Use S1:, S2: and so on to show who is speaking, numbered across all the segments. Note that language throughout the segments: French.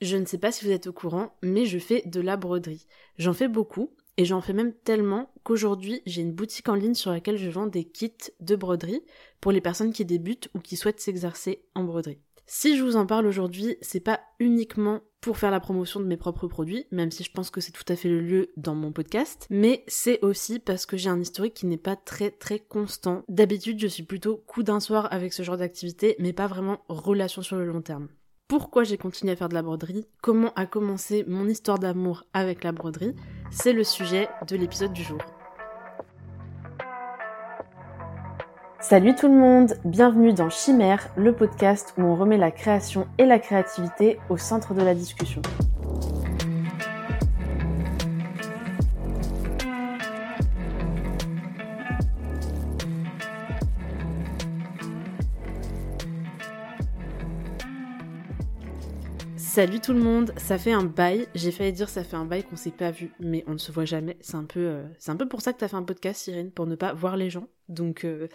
S1: je ne sais pas si vous êtes au courant, mais je fais de la broderie. J'en fais beaucoup, et j'en fais même tellement qu'aujourd'hui j'ai une boutique en ligne sur laquelle je vends des kits de broderie pour les personnes qui débutent ou qui souhaitent s'exercer en broderie. Si je vous en parle aujourd'hui, c'est pas uniquement pour faire la promotion de mes propres produits, même si je pense que c'est tout à fait le lieu dans mon podcast, mais c'est aussi parce que j'ai un historique qui n'est pas très très constant. D'habitude, je suis plutôt coup d'un soir avec ce genre d'activité, mais pas vraiment relation sur le long terme. Pourquoi j'ai continué à faire de la broderie Comment a commencé mon histoire d'amour avec la broderie C'est le sujet de l'épisode du jour. Salut tout le monde, bienvenue dans Chimère, le podcast où on remet la création et la créativité au centre de la discussion. Salut tout le monde, ça fait un bail. J'ai failli dire ça fait un bail qu'on s'est pas vu, mais on ne se voit jamais. C'est un peu, euh, un peu pour ça que t'as fait un podcast, Cyrine, pour ne pas voir les gens. Donc, euh,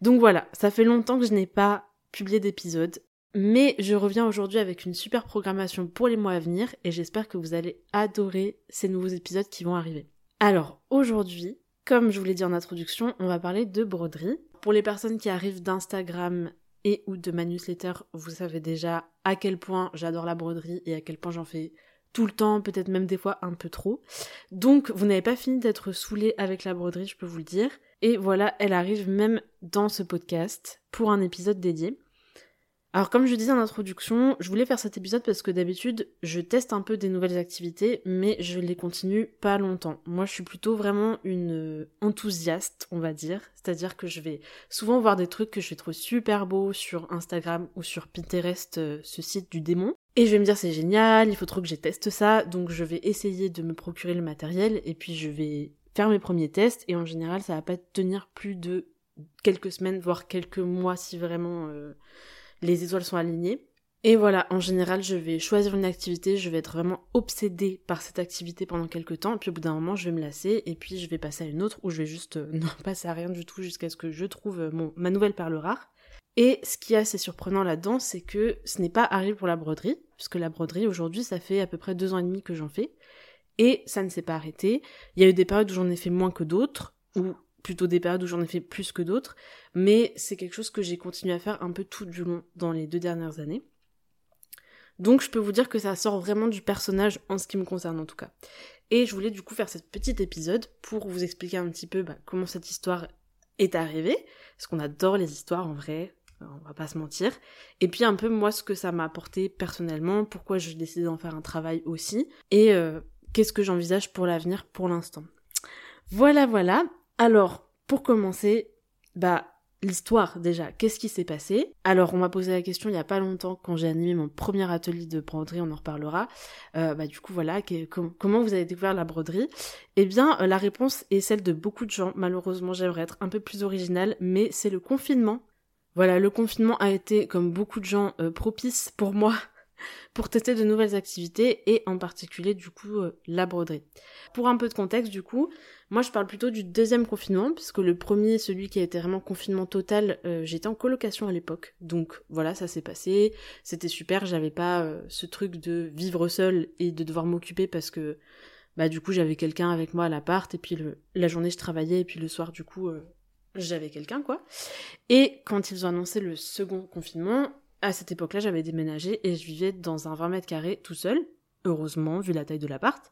S1: donc voilà, ça fait longtemps que je n'ai pas publié d'épisode, mais je reviens aujourd'hui avec une super programmation pour les mois à venir et j'espère que vous allez adorer ces nouveaux épisodes qui vont arriver. Alors aujourd'hui, comme je vous l'ai dit en introduction, on va parler de broderie. Pour les personnes qui arrivent d'Instagram et ou de ma newsletter, vous savez déjà à quel point j'adore la broderie et à quel point j'en fais tout le temps, peut-être même des fois un peu trop. Donc vous n'avez pas fini d'être saoulé avec la broderie, je peux vous le dire. Et voilà, elle arrive même dans ce podcast pour un épisode dédié. Alors comme je disais en introduction, je voulais faire cet épisode parce que d'habitude je teste un peu des nouvelles activités, mais je les continue pas longtemps. Moi je suis plutôt vraiment une enthousiaste, on va dire. C'est-à-dire que je vais souvent voir des trucs que je trouve super beaux sur Instagram ou sur Pinterest, euh, ce site du démon. Et je vais me dire c'est génial, il faut trop que je teste ça, donc je vais essayer de me procurer le matériel et puis je vais faire mes premiers tests et en général ça va pas tenir plus de quelques semaines, voire quelques mois si vraiment... Euh, les étoiles sont alignées. Et voilà, en général, je vais choisir une activité, je vais être vraiment obsédée par cette activité pendant quelques temps, puis au bout d'un moment, je vais me lasser, et puis je vais passer à une autre où je vais juste euh, ne passer à rien du tout jusqu'à ce que je trouve euh, mon, ma nouvelle perle rare. Et ce qui est assez surprenant là-dedans, c'est que ce n'est pas arrivé pour la broderie, puisque la broderie aujourd'hui, ça fait à peu près deux ans et demi que j'en fais, et ça ne s'est pas arrêté. Il y a eu des périodes où j'en ai fait moins que d'autres, ou plutôt des périodes où j'en ai fait plus que d'autres, mais c'est quelque chose que j'ai continué à faire un peu tout du long dans les deux dernières années. Donc je peux vous dire que ça sort vraiment du personnage en ce qui me concerne en tout cas. Et je voulais du coup faire ce petit épisode pour vous expliquer un petit peu bah, comment cette histoire est arrivée, parce qu'on adore les histoires en vrai, on va pas se mentir. Et puis un peu moi ce que ça m'a apporté personnellement, pourquoi j'ai décidé d'en faire un travail aussi, et euh, qu'est-ce que j'envisage pour l'avenir pour l'instant. Voilà voilà, alors, pour commencer, bah, l'histoire déjà, qu'est-ce qui s'est passé? Alors on m'a posé la question il y a pas longtemps quand j'ai animé mon premier atelier de broderie, on en reparlera. Euh, bah du coup voilà, comment vous avez découvert la broderie? Eh bien euh, la réponse est celle de beaucoup de gens. Malheureusement j'aimerais être un peu plus originale, mais c'est le confinement. Voilà, le confinement a été comme beaucoup de gens euh, propice pour moi pour tester de nouvelles activités et en particulier du coup la broderie. Pour un peu de contexte du coup, moi je parle plutôt du deuxième confinement puisque le premier, celui qui a été vraiment confinement total, euh, j'étais en colocation à l'époque. Donc voilà, ça s'est passé, c'était super, j'avais pas euh, ce truc de vivre seul et de devoir m'occuper parce que bah du coup j'avais quelqu'un avec moi à l'appart et puis le, la journée je travaillais et puis le soir du coup j'avais quelqu'un quoi. Et quand ils ont annoncé le second confinement, à cette époque-là, j'avais déménagé et je vivais dans un 20 mètres carrés tout seul, heureusement, vu la taille de l'appart.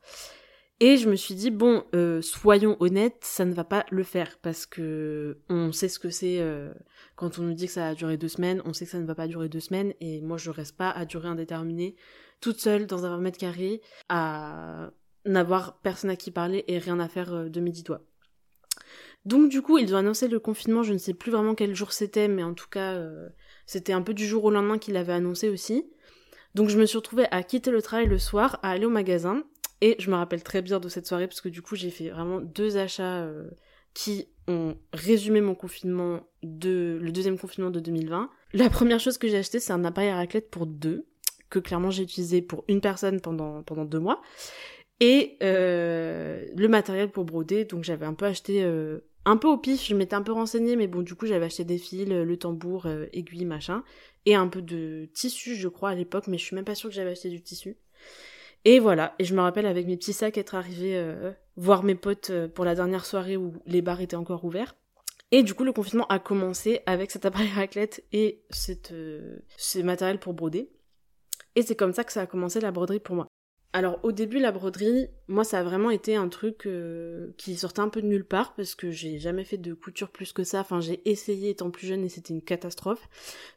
S1: Et je me suis dit, bon, euh, soyons honnêtes, ça ne va pas le faire, parce que on sait ce que c'est euh, quand on nous dit que ça va durer deux semaines, on sait que ça ne va pas durer deux semaines, et moi je reste pas à durée indéterminée, toute seule, dans un 20 mètres carrés, à n'avoir personne à qui parler et rien à faire euh, de mes dix doigts. Donc du coup, ils ont annoncé le confinement, je ne sais plus vraiment quel jour c'était, mais en tout cas, c'était un peu du jour au lendemain qu'il avait annoncé aussi. Donc je me suis retrouvée à quitter le travail le soir, à aller au magasin. Et je me rappelle très bien de cette soirée parce que du coup j'ai fait vraiment deux achats euh, qui ont résumé mon confinement de le deuxième confinement de 2020. La première chose que j'ai acheté c'est un appareil à raclette pour deux que clairement j'ai utilisé pour une personne pendant pendant deux mois et euh, le matériel pour broder donc j'avais un peu acheté euh, un peu au pif, je m'étais un peu renseignée, mais bon, du coup, j'avais acheté des fils, le tambour, euh, aiguille, machin, et un peu de tissu, je crois, à l'époque, mais je suis même pas sûre que j'avais acheté du tissu. Et voilà, et je me rappelle avec mes petits sacs être arrivée voir mes potes pour la dernière soirée où les bars étaient encore ouverts. Et du coup, le confinement a commencé avec cet appareil raclette et cette, ce matériel pour broder. Et c'est comme ça que ça a commencé la broderie pour moi. Alors au début la broderie, moi ça a vraiment été un truc euh, qui sortait un peu de nulle part parce que j'ai jamais fait de couture plus que ça. Enfin j'ai essayé étant plus jeune et c'était une catastrophe.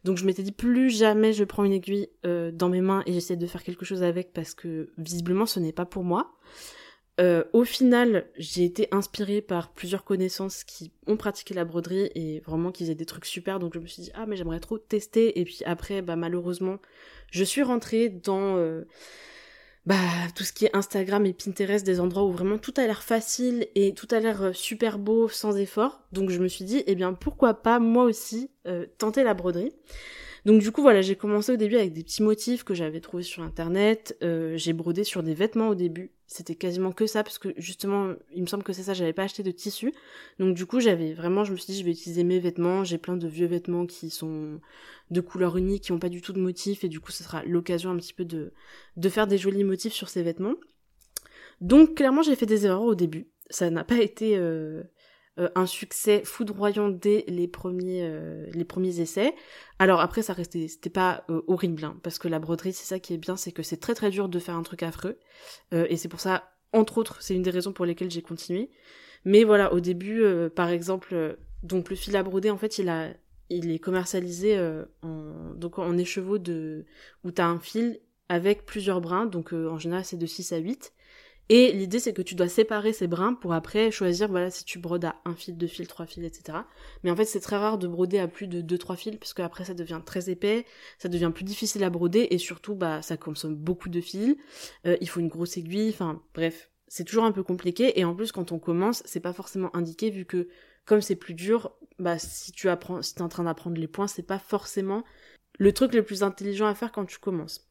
S1: Donc je m'étais dit plus jamais je prends une aiguille euh, dans mes mains et j'essaie de faire quelque chose avec parce que visiblement ce n'est pas pour moi. Euh, au final, j'ai été inspirée par plusieurs connaissances qui ont pratiqué la broderie et vraiment qui faisaient des trucs super. Donc je me suis dit ah mais j'aimerais trop tester. Et puis après bah malheureusement je suis rentrée dans bah, tout ce qui est Instagram et Pinterest, des endroits où vraiment tout a l'air facile et tout a l'air euh, super beau sans effort. Donc je me suis dit, eh bien pourquoi pas moi aussi euh, tenter la broderie. Donc du coup voilà, j'ai commencé au début avec des petits motifs que j'avais trouvés sur internet. Euh, j'ai brodé sur des vêtements au début. C'était quasiment que ça parce que justement, il me semble que c'est ça, j'avais pas acheté de tissu. Donc du coup, j'avais vraiment, je me suis dit, je vais utiliser mes vêtements. J'ai plein de vieux vêtements qui sont de couleur unique, qui ont pas du tout de motifs et du coup, ce sera l'occasion un petit peu de de faire des jolis motifs sur ces vêtements. Donc clairement, j'ai fait des erreurs au début. Ça n'a pas été euh, euh, un succès foudroyant dès les premiers, euh, les premiers essais. Alors après, ça restait, c'était pas euh, horrible, hein, parce que la broderie, c'est ça qui est bien, c'est que c'est très très dur de faire un truc affreux, et c'est pour ça, entre autres, c'est une des raisons pour lesquelles j'ai continué. Mais voilà, au début, par exemple, donc le fil à broder, en fait, il a, il est commercialisé en, donc en écheveau de, où t'as un fil avec plusieurs brins, donc en général c'est de 6 à 8, et l'idée, c'est que tu dois séparer ces brins pour après choisir, voilà, si tu brodes à un fil, deux fils, trois fils, etc. Mais en fait, c'est très rare de broder à plus de deux, trois fils, parce qu'après, ça devient très épais, ça devient plus difficile à broder, et surtout, bah, ça consomme beaucoup de fils. Euh, il faut une grosse aiguille, enfin, bref. C'est toujours un peu compliqué, et en plus, quand on commence, c'est pas forcément indiqué, vu que, comme c'est plus dur, bah, si tu apprends, si t'es en train d'apprendre les points, c'est pas forcément le truc le plus intelligent à faire quand tu commences.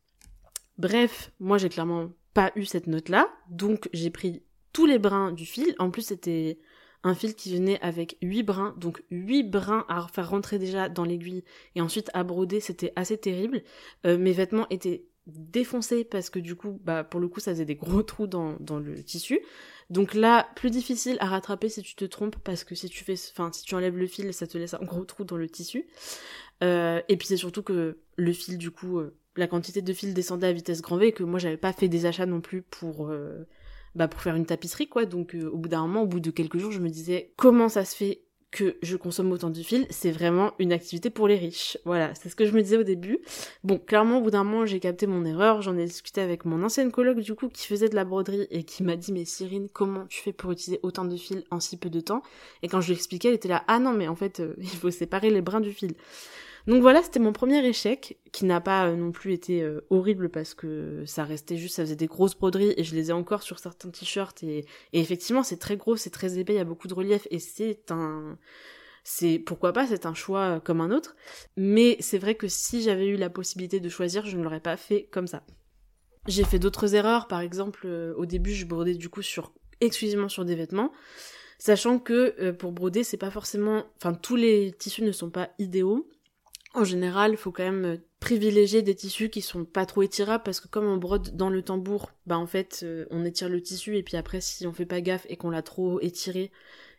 S1: Bref, moi j'ai clairement pas eu cette note-là, donc j'ai pris tous les brins du fil. En plus, c'était un fil qui venait avec 8 brins, donc 8 brins à faire rentrer déjà dans l'aiguille et ensuite à broder, c'était assez terrible. Euh, mes vêtements étaient défoncés parce que du coup, bah pour le coup, ça faisait des gros trous dans, dans le tissu. Donc là, plus difficile à rattraper si tu te trompes parce que si tu fais, enfin si tu enlèves le fil, ça te laisse un gros trou dans le tissu. Euh, et puis c'est surtout que le fil du coup, euh, la quantité de fil descendait à vitesse grand V et que moi j'avais pas fait des achats non plus pour euh, bah pour faire une tapisserie quoi donc euh, au bout d'un moment au bout de quelques jours je me disais comment ça se fait que je consomme autant de fil, c'est vraiment une activité pour les riches. Voilà, c'est ce que je me disais au début. Bon, clairement, au bout d'un moment, j'ai capté mon erreur. J'en ai discuté avec mon ancienne coloc, du coup, qui faisait de la broderie et qui m'a dit, mais Cyrine, comment tu fais pour utiliser autant de fil en si peu de temps? Et quand je lui expliquais, elle était là, ah non, mais en fait, euh, il faut séparer les brins du fil. Donc voilà, c'était mon premier échec, qui n'a pas euh, non plus été euh, horrible parce que ça restait juste, ça faisait des grosses broderies et je les ai encore sur certains t-shirts et, effectivement c'est très gros, c'est très épais, il y a beaucoup de relief et c'est un... C'est pourquoi pas, c'est un choix euh, comme un autre. Mais c'est vrai que si j'avais eu la possibilité de choisir, je ne l'aurais pas fait comme ça. J'ai fait d'autres erreurs, par exemple au début je brodais du coup sur exclusivement sur des vêtements sachant que pour broder c'est pas forcément enfin tous les tissus ne sont pas idéaux en général, faut quand même euh, privilégier des tissus qui sont pas trop étirables parce que comme on brode dans le tambour, bah en fait euh, on étire le tissu et puis après si on fait pas gaffe et qu'on l'a trop étiré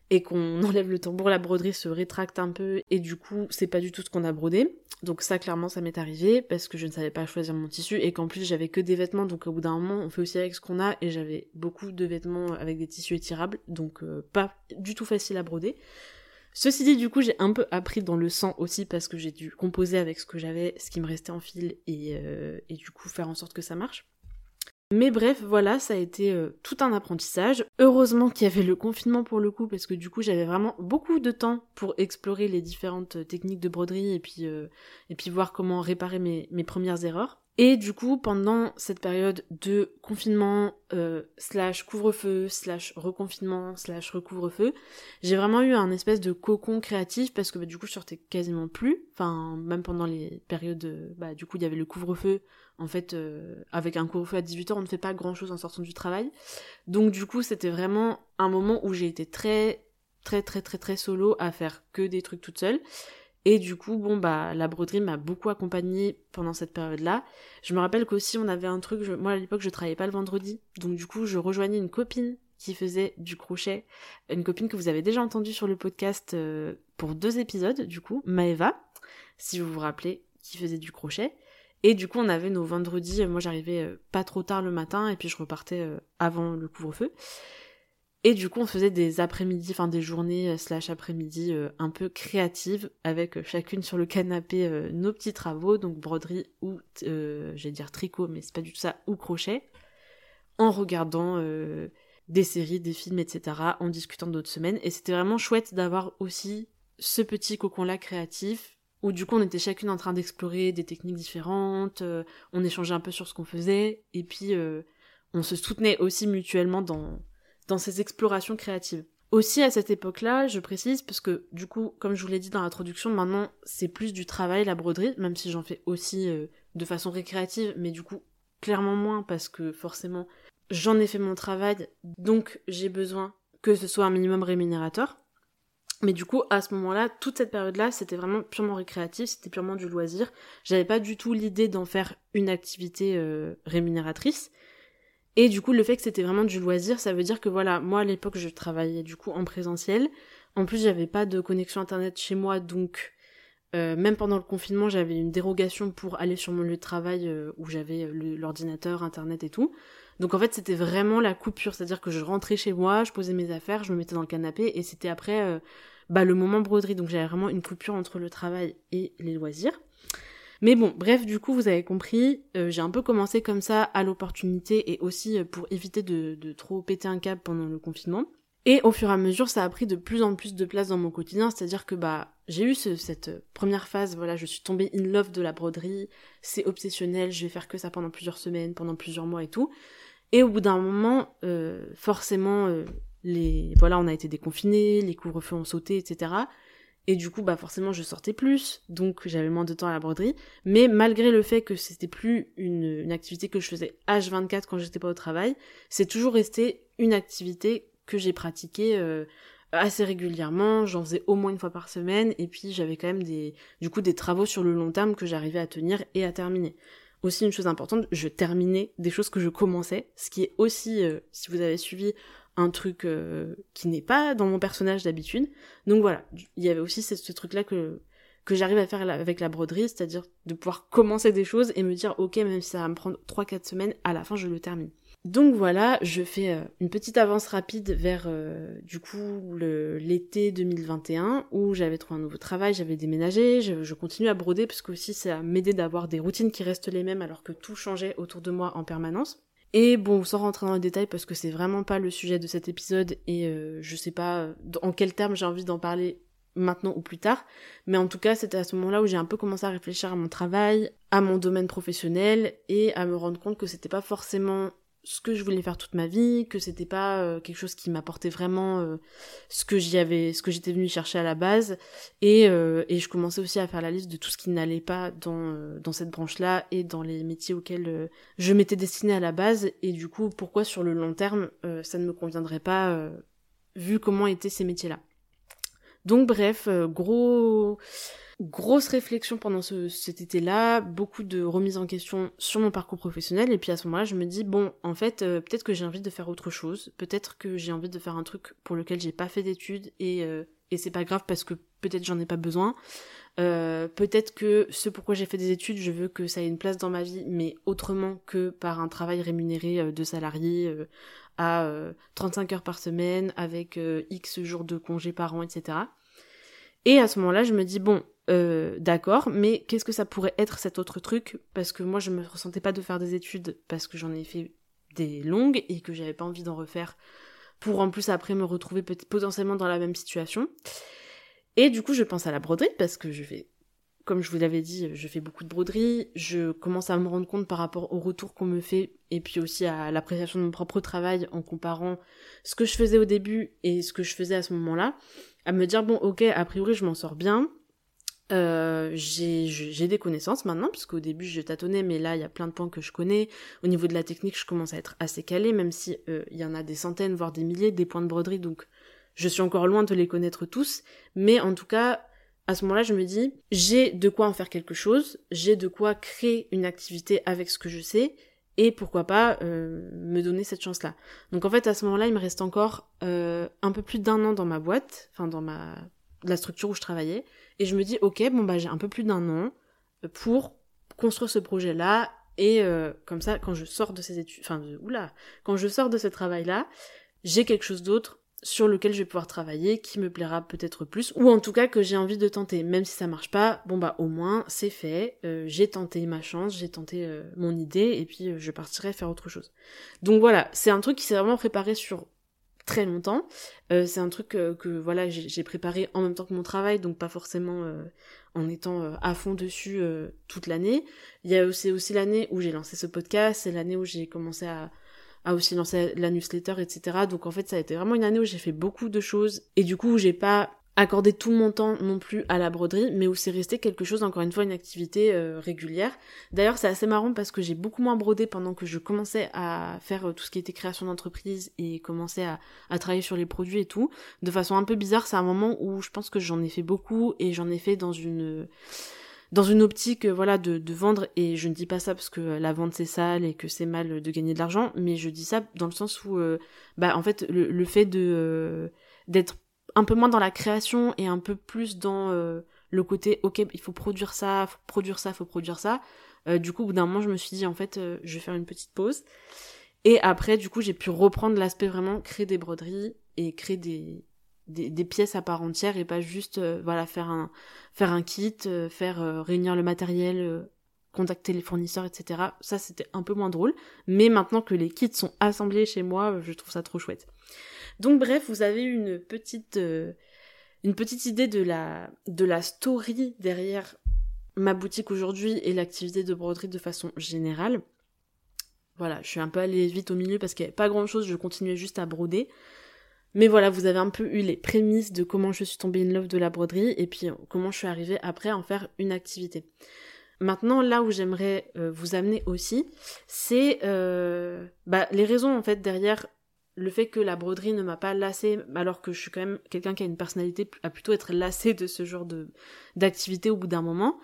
S1: et qu'on enlève le tambour, la broderie se rétracte un peu et du coup c'est pas du tout ce qu'on a brodé. Donc ça clairement ça m'est arrivé parce que je ne savais pas choisir mon tissu et qu'en plus j'avais que des vêtements donc au bout d'un moment on fait aussi avec ce qu'on a et j'avais beaucoup de vêtements avec des tissus étirables donc euh, pas du tout facile à broder. Ceci dit, du coup, j'ai un peu appris dans le sang aussi parce que j'ai dû composer avec ce que j'avais, ce qui me restait en fil et, euh, du coup faire en sorte que ça marche. Mais bref, voilà, ça a été euh, tout un apprentissage. Heureusement qu'il y avait le confinement pour le coup, parce que du coup j'avais vraiment beaucoup de temps pour explorer les différentes techniques de broderie et puis, euh, voir comment réparer mes premières erreurs. Et du coup, pendant cette période de confinement, euh, slash couvre-feu, slash reconfinement, slash recouvre-feu, j'ai vraiment eu un espèce de cocon créatif parce que bah, du coup, je sortais quasiment plus. Enfin, même pendant les périodes, bah, du coup, il y avait le couvre-feu. En fait, euh, avec un couvre-feu à 18h, on ne fait pas grand-chose en sortant du travail. Donc du coup, c'était vraiment un moment où j'ai été très, très, très, très, très solo à faire que des trucs toute seule. Et du coup, bon, bah, la broderie m'a beaucoup accompagnée pendant cette période-là. Je me rappelle qu'aussi, on avait un truc, moi à l'époque, je travaillais pas le vendredi. Donc, du coup, je rejoignais une copine qui faisait du crochet. Une copine que vous avez déjà entendue sur le podcast euh, pour deux épisodes, du coup, Maeva, si vous vous rappelez, qui faisait du crochet. Et du coup, on avait nos vendredis, moi j'arrivais euh, pas trop tard le matin et puis je repartais euh, avant le couvre-feu. Et du coup, on faisait des après-midi, enfin des journées slash après-midi un peu créatives avec chacune sur le canapé nos petits travaux, donc broderie ou, j'allais dire tricot, mais c'est pas du tout ça, ou crochet, en regardant des séries, des films, etc., en discutant d'autres semaines. Et c'était vraiment chouette d'avoir aussi ce petit cocon-là créatif, où du coup on était chacune en train d'explorer des techniques différentes, euh, on échangeait un peu sur ce qu'on faisait, et puis euh, on se soutenait aussi mutuellement dans, dans ces explorations créatives. Aussi à cette époque-là, je précise, parce que du coup, comme je vous l'ai dit dans l'introduction, maintenant c'est plus du travail, la broderie, même si j'en fais aussi euh, de façon récréative, mais du coup clairement moins parce que forcément j'en ai fait mon travail, donc j'ai besoin que ce soit un minimum rémunérateur. Mais du coup, à ce moment-là, toute cette période-là, c'était vraiment purement récréatif, c'était purement du loisir. J'avais pas du tout l'idée d'en faire une activité euh, rémunératrice. Et du coup, le fait que c'était vraiment du loisir, ça veut dire que voilà, moi à l'époque, je travaillais du coup en présentiel. En plus, j'avais pas de connexion internet chez moi, donc euh, même pendant le confinement, j'avais une dérogation pour aller sur mon lieu de travail euh, où j'avais l'ordinateur, internet et tout. Donc en fait, c'était vraiment la coupure, c'est-à-dire que je rentrais chez moi, je posais mes affaires, je me mettais dans le canapé et c'était après euh, bah, le moment broderie. Donc j'avais vraiment une coupure entre le travail et les loisirs. Mais bon, bref, du coup, vous avez compris, euh, j'ai un peu commencé comme ça à l'opportunité et aussi euh, pour éviter de, trop péter un câble pendant le confinement. Et au fur et à mesure, ça a pris de plus en plus de place dans mon quotidien, c'est-à-dire que bah j'ai eu cette première phase, voilà, je suis tombée in love de la broderie, c'est obsessionnel, je vais faire que ça pendant plusieurs semaines, pendant plusieurs mois et tout. Et au bout d'un moment, euh, forcément, euh, les voilà, on a été déconfinés, les couvre-feux ont sauté, etc. Et du coup, bah forcément, je sortais plus, donc j'avais moins de temps à la broderie. Mais malgré le fait que c'était plus une, activité que je faisais H24 quand j'étais pas au travail, c'est toujours resté une activité que j'ai pratiquée euh, assez régulièrement. J'en faisais au moins une fois par semaine, et puis j'avais quand même des, du coup, des travaux sur le long terme que j'arrivais à tenir et à terminer aussi une chose importante, je terminais des choses que je commençais, ce qui est aussi, euh, si vous avez suivi, un truc euh, qui n'est pas dans mon personnage d'habitude. Donc voilà, il y avait aussi ce, truc-là que, que j'arrive à faire avec la broderie, c'est-à-dire de pouvoir commencer des choses et me dire, ok, même si ça va me prendre 3-4 semaines, à la fin je le termine. Donc voilà, je fais euh, une petite avance rapide vers euh, du coup l'été 2021 où j'avais trouvé un nouveau travail, j'avais déménagé, je, continue à broder parce que aussi ça m'aidait d'avoir des routines qui restent les mêmes alors que tout changeait autour de moi en permanence. Et bon, sans rentrer dans les détails parce que c'est vraiment pas le sujet de cet épisode et euh, je sais pas en quel terme j'ai envie d'en parler maintenant ou plus tard, mais en tout cas c'était à ce moment-là où j'ai un peu commencé à réfléchir à mon travail, à mon domaine professionnel et à me rendre compte que c'était pas forcément ce que je voulais faire toute ma vie, que c'était pas euh, quelque chose qui m'apportait vraiment euh, ce que j'y avais, ce que j'étais venue chercher à la base, et, euh, et je commençais aussi à faire la liste de tout ce qui n'allait pas dans dans cette branche-là et dans les métiers auxquels je m'étais destinée à la base, et du coup pourquoi sur le long terme ça ne me conviendrait pas vu comment étaient ces métiers-là? Donc bref, gros grosse réflexion pendant ce, cet été-là, beaucoup de remises en question sur mon parcours professionnel, et puis à ce moment-là, je me dis, bon, en fait, euh, peut-être que j'ai envie de faire autre chose, peut-être que j'ai envie de faire un truc pour lequel j'ai pas fait d'études, et, euh, et c'est pas grave parce que peut-être j'en ai pas besoin. Euh, peut-être que ce pourquoi j'ai fait des études, je veux que ça ait une place dans ma vie, mais autrement que par un travail rémunéré de salarié à 35 heures par semaine, avec X jours de congés par an, etc. Et à ce moment-là, je me dis, bon, euh, d'accord, mais qu'est-ce que ça pourrait être cet autre truc? Parce que moi, je me ressentais pas de faire des études parce que j'en ai fait des longues et que j'avais pas envie d'en refaire pour en plus après me retrouver potentiellement dans la même situation. Et du coup, je pense à la broderie parce que je fais, comme je vous l'avais dit, je fais beaucoup de broderie. Je commence à me rendre compte par rapport au retour qu'on me fait et puis aussi à l'appréciation de mon propre travail en comparant ce que je faisais au début et ce que je faisais à ce moment-là à me dire bon ok a priori je m'en sors bien euh, j'ai des connaissances maintenant, puisqu'au début je tâtonnais, mais là il y a plein de points que je connais. Au niveau de la technique, je commence à être assez calée, même si euh, il y en a des centaines, voire des milliers, des points de broderie, donc je suis encore loin de les connaître tous. Mais en tout cas, à ce moment-là, je me dis, j'ai de quoi en faire quelque chose, j'ai de quoi créer une activité avec ce que je sais, et pourquoi pas euh, me donner cette chance-là. Donc en fait, à ce moment-là, il me reste encore un peu plus d'un an dans ma boîte, enfin dans ma la structure où je travaillais, et je me dis, ok, bon bah j'ai un peu plus d'un an pour construire ce projet-là, et euh, comme ça, quand je sors de ces études, enfin, oula, quand je sors de ce travail-là, j'ai quelque chose d'autre sur lequel je vais pouvoir travailler, qui me plaira peut-être plus, ou en tout cas que j'ai envie de tenter. Même si ça marche pas, bon bah au moins c'est fait, euh, j'ai tenté ma chance, j'ai tenté euh, mon idée, et puis je partirai faire autre chose. Donc voilà, c'est un truc qui s'est vraiment préparé sur très longtemps. c'est un truc que voilà j'ai préparé en même temps que mon travail, donc pas forcément en étant à fond dessus toute l'année. Il y a aussi, aussi l'année où j'ai lancé ce podcast, c'est l'année où j'ai commencé à a aussi lancé la newsletter, etc. Donc en fait, ça a été vraiment une année où j'ai fait beaucoup de choses et du coup, j'ai pas accordé tout mon temps non plus à la broderie, mais où c'est resté quelque chose, encore une fois, une activité euh, régulière. D'ailleurs, c'est assez marrant parce que j'ai beaucoup moins brodé pendant que je commençais à faire euh, tout ce qui était création d'entreprise et commençais à, travailler sur les produits et tout. De façon un peu bizarre, c'est un moment où je pense que j'en ai fait beaucoup et j'en ai fait dans une dans une optique euh, voilà de, de, vendre et je ne dis pas ça parce que la vente c'est sale et que c'est mal de gagner de l'argent mais je dis ça dans le sens où bah en fait le, le fait de d'être un peu moins dans la création et un peu plus dans le côté ok il faut produire ça faut produire ça faut produire ça. Du coup au bout d'un moment je me suis dit en fait je vais faire une petite pause. Et après du coup j'ai pu reprendre l'aspect vraiment créer des broderies et créer des des, pièces à part entière et pas juste euh, voilà faire un faire un kit euh, faire euh, réunir le matériel contacter les fournisseurs etc ça c'était un peu moins drôle. Mais maintenant que les kits sont assemblés chez moi je trouve ça trop chouette donc bref vous avez une petite une petite idée de la de la story derrière ma boutique aujourd'hui et l'activité de broderie de façon générale voilà je suis un peu allée vite au milieu parce qu'il n'y avait pas grand chose je continuais juste à broder mais voilà, vous avez un peu eu les prémices de comment je suis tombée in love de la broderie et puis euh, comment je suis arrivée après à en faire une activité. Maintenant, là où j'aimerais euh, vous amener aussi, c'est euh, bah, les raisons en fait derrière le fait que la broderie ne m'a pas lassée, alors que je suis quand même quelqu'un qui a une personnalité à plutôt être lassé de ce genre de d'activité au bout d'un moment.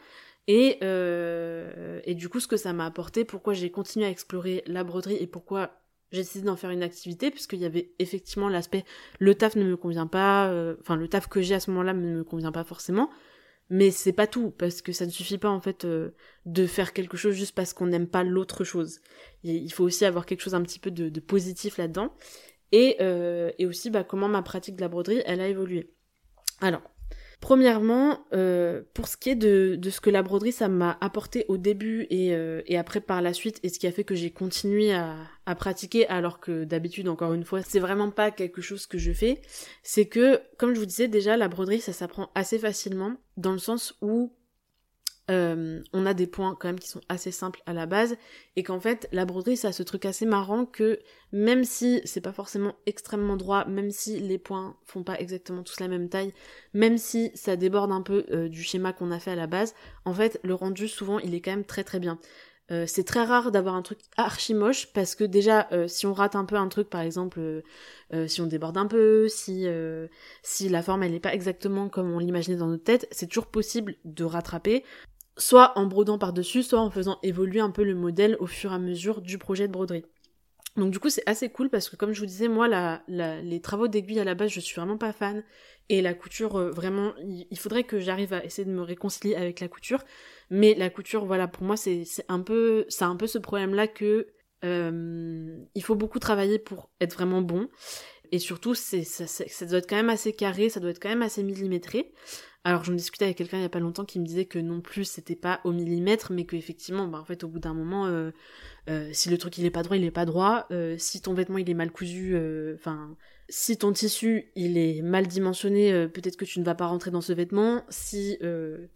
S1: Et, et du coup, ce que ça m'a apporté, pourquoi j'ai continué à explorer la broderie et pourquoi j'ai décidé d'en faire une activité puisqu'il y avait effectivement l'aspect le taf ne me convient pas euh, enfin le taf que j'ai à ce moment-là ne me convient pas forcément mais c'est pas tout parce que ça ne suffit pas en fait euh, de faire quelque chose juste parce qu'on n'aime pas l'autre chose. Il faut aussi avoir quelque chose un petit peu de, positif là-dedans. Et, euh, et aussi bah, comment ma pratique de la broderie elle a évolué. Alors Premièrement, euh, pour ce qui est de, ce que la broderie ça m'a apporté au début et, euh, et, après par la suite et ce qui a fait que j'ai continué à, à, pratiquer alors que d'habitude encore une fois c'est vraiment pas quelque chose que je fais, c'est que comme je vous disais déjà la broderie ça s'apprend assez facilement dans le sens où euh, on a des points quand même qui sont assez simples à la base et qu'en fait la broderie ça a ce truc assez marrant que même si c'est pas forcément extrêmement droit, même si les points font pas exactement tous la même taille, même si ça déborde un peu euh, du schéma qu'on a fait à la base, en fait le rendu souvent il est quand même très très bien. Euh, c'est très rare d'avoir un truc archi moche parce que déjà si on rate un peu un truc par exemple si on déborde un peu si si la forme elle n'est pas exactement comme on l'imaginait dans notre tête c'est toujours possible de rattraper soit en brodant par-dessus, soit en faisant évoluer un peu le modèle au fur et à mesure du projet de broderie. Donc du coup c'est assez cool parce que comme je vous disais moi la, les travaux d'aiguille à la base je suis vraiment pas fan. Et la couture euh, vraiment il, faudrait que j'arrive à essayer de me réconcilier avec la couture. Mais la couture voilà pour moi c'est un peu c'est un peu ce problème là que euh, il faut beaucoup travailler pour être vraiment bon. Et surtout c'est ça, ça doit être quand même assez carré ça doit être quand même assez millimétré alors j'en discutais avec quelqu'un il y a pas longtemps qui me disait que non plus c'était pas au millimètre, mais qu'effectivement, bah en fait au bout d'un moment, euh, euh, si le truc il est pas droit, il est pas droit. Euh, si ton vêtement il est mal cousu, enfin si ton tissu il est mal dimensionné, peut-être que tu ne vas pas rentrer dans ce vêtement. Si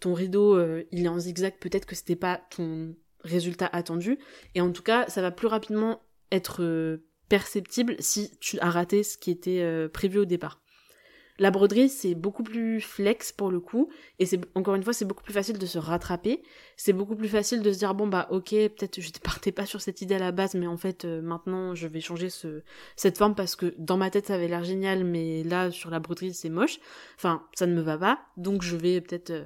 S1: ton rideau il est en zigzag, peut-être que c'était pas ton résultat attendu. Et en tout cas, ça va plus rapidement être perceptible si tu as raté ce qui était prévu au départ. La broderie, c'est beaucoup plus flex pour le coup, et c'est encore une fois, c'est beaucoup plus facile de se rattraper. C'est beaucoup plus facile de se dire bon bah ok, peut-être je ne partais pas sur cette idée à la base, mais en fait euh, maintenant je vais changer ce cette forme parce que dans ma tête ça avait l'air génial, mais là sur la broderie c'est moche. Enfin, ça ne me va pas, donc je vais peut-être euh,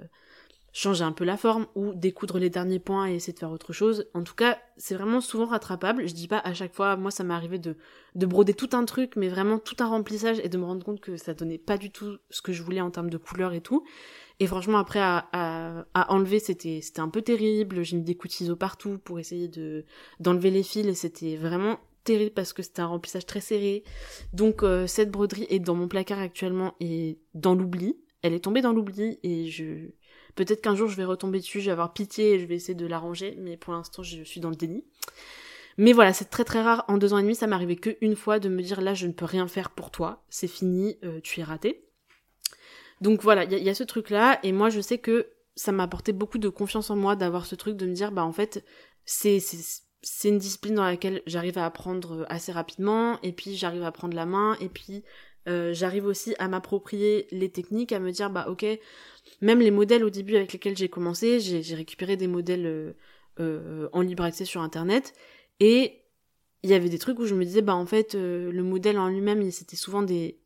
S1: changer un peu la forme ou découdre les derniers points et essayer de faire autre chose. En tout cas, c'est vraiment souvent rattrapable. Je dis pas à chaque fois, moi ça m'est arrivé de, de broder tout un truc, mais vraiment tout un remplissage et de me rendre compte que ça donnait pas du tout ce que je voulais en termes de couleur et tout. Et franchement, après à, à, enlever, c'était c'était un peu terrible. J'ai mis des coups de ciseaux partout pour essayer de d'enlever les fils et c'était vraiment terrible parce que c'était un remplissage très serré. Donc euh, cette broderie est dans mon placard actuellement et dans l'oubli. Elle est tombée dans l'oubli et je Peut-être qu'un jour je vais retomber dessus, je vais avoir pitié et je vais essayer de l'arranger, mais pour l'instant je suis dans le déni. Mais voilà, c'est très très rare. En deux ans et demi, ça arrivé qu'une fois de me dire là, je ne peux rien faire pour toi, c'est fini, euh, tu es raté. Donc voilà, il y, a ce truc-là, et moi je sais que ça m'a apporté beaucoup de confiance en moi d'avoir ce truc de me dire bah en fait c'est c'est une discipline dans laquelle j'arrive à apprendre assez rapidement, et puis j'arrive à prendre la main, et puis euh, j'arrive aussi à m'approprier les techniques, à me dire bah ok, même les modèles au début avec lesquels j'ai commencé, j'ai récupéré des modèles euh, euh, en libre accès sur internet. Et il y avait des trucs où je me disais bah en fait le modèle en lui-même c'était souvent des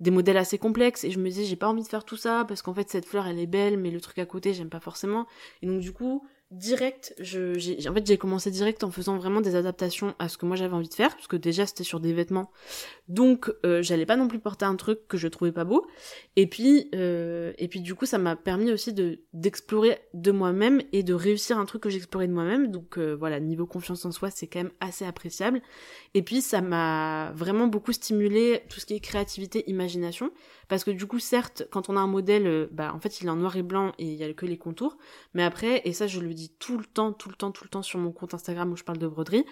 S1: des modèles assez complexes. Et je me disais j'ai pas envie de faire tout ça parce qu'en fait cette fleur elle est belle mais le truc à côté j'aime pas forcément. Et donc du coup direct, je, j'ai, en fait, j'ai commencé direct en faisant vraiment des adaptations à ce que moi j'avais envie de faire, parce que déjà c'était sur des vêtements, donc euh, j'allais pas non plus porter un truc que je trouvais pas beau. Et puis, euh, et puis du coup, ça m'a permis aussi de d'explorer de moi-même et de réussir un truc que j'explorais de moi-même. Donc euh, voilà, niveau confiance en soi, c'est quand même assez appréciable. Et puis ça m'a vraiment beaucoup stimulé tout ce qui est créativité, imagination, parce que du coup, certes, quand on a un modèle, bah en fait, il est en noir et blanc et il y a que les contours, mais après, et ça je le dis tout le temps, tout le temps, tout le temps sur mon compte Instagram où je parle de broderie.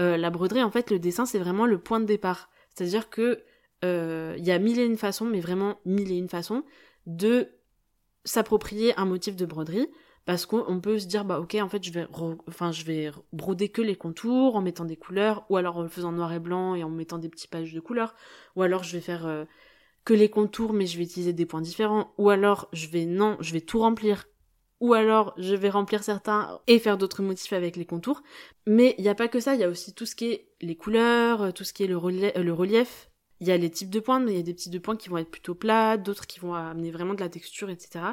S1: Euh, la broderie, en fait, le dessin, c'est vraiment le point de départ. C'est-à-dire que euh, il y a mille et une façons, mais vraiment mille et une façons, de s'approprier un motif de broderie. Parce qu'on peut se dire, bah ok, en fait, je vais, enfin, je broder que les contours en mettant des couleurs, ou alors en le faisant noir et blanc et en mettant des petits pages de couleurs, ou alors je vais faire euh, que les contours, mais je vais utiliser des points différents, ou alors je vais, non, je vais tout remplir ou alors je vais remplir certains et faire d'autres motifs avec les contours. Mais il n'y a pas que ça, il y a aussi tout ce qui est les couleurs, tout ce qui est le, relief. Il y a les types de points, mais il y a des types de points qui vont être plutôt plats, d'autres qui vont amener vraiment de la texture, etc.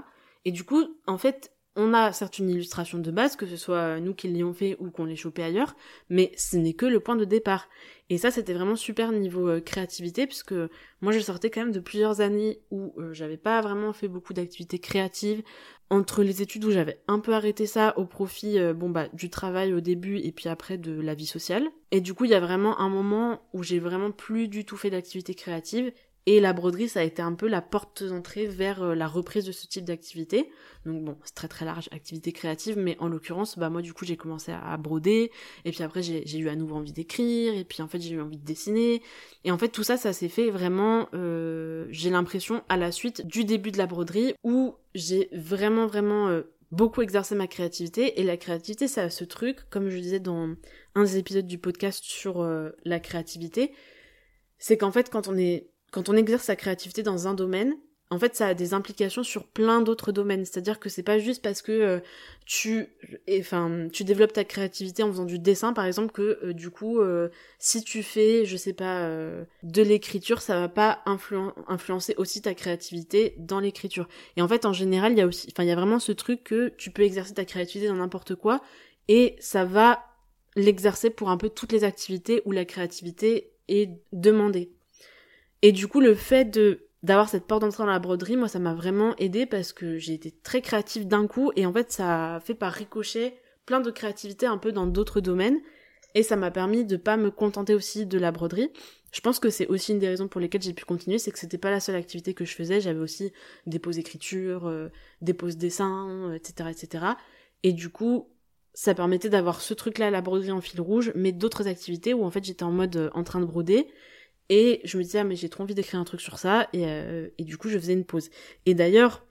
S1: Et du coup, en fait, on a certes une illustration de base, que ce soit nous qui l'ayons fait ou qu'on l'ait chopé ailleurs, mais ce n'est que le point de départ. Et ça, c'était vraiment super niveau euh, créativité, puisque moi, je sortais quand même de plusieurs années où euh, j'avais pas vraiment fait beaucoup d'activités créatives, entre les études où j'avais un peu arrêté ça au profit euh, bon bah du travail au début et puis après de la vie sociale. Et du coup, il y a vraiment un moment où j'ai vraiment plus du tout fait d'activité créative et la broderie, ça a été un peu la porte d'entrée vers euh, la reprise de ce type d'activité. Donc bon, c'est très très large, activité créative, mais en l'occurrence, bah moi du coup j'ai commencé à, broder, et puis après j'ai eu à nouveau envie d'écrire, et puis en fait j'ai eu envie de dessiner, et en fait tout ça, ça s'est fait vraiment, euh, j'ai l'impression, à la suite du début de la broderie, où j'ai vraiment vraiment euh, beaucoup exercé ma créativité, et la créativité, ça a ce truc, comme je disais dans un des épisodes du podcast sur la créativité, c'est qu'en fait quand on est quand on exerce sa créativité dans un domaine, en fait, ça a des implications sur plein d'autres domaines. C'est-à-dire que c'est pas juste parce que euh, tu, enfin, tu développes ta créativité en faisant du dessin, par exemple, que euh, du coup, euh, si tu fais, je sais pas, de l'écriture, ça va pas influencer aussi ta créativité dans l'écriture. Et en fait, en général, il y a aussi, enfin, il y a vraiment ce truc que tu peux exercer ta créativité dans n'importe quoi, et ça va l'exercer pour un peu toutes les activités où la créativité est demandée. Et du coup, le fait de d'avoir cette porte d'entrée dans la broderie, moi, ça m'a vraiment aidé parce que j'ai été très créative d'un coup et en fait, ça a fait par ricochet plein de créativité un peu dans d'autres domaines et ça m'a permis de pas me contenter aussi de la broderie. Je pense que c'est aussi une des raisons pour lesquelles j'ai pu continuer, c'est que c'était pas la seule activité que je faisais, j'avais aussi des pauses écriture, euh, des pauses dessin, etc., etc. Et du coup, ça permettait d'avoir ce truc-là, la broderie en fil rouge, mais d'autres activités où en fait j'étais en mode euh, en train de broder et je me disais, ah, mais j'ai trop envie d'écrire un truc sur ça. Et, euh, et du coup, je faisais une pause. Et d'ailleurs,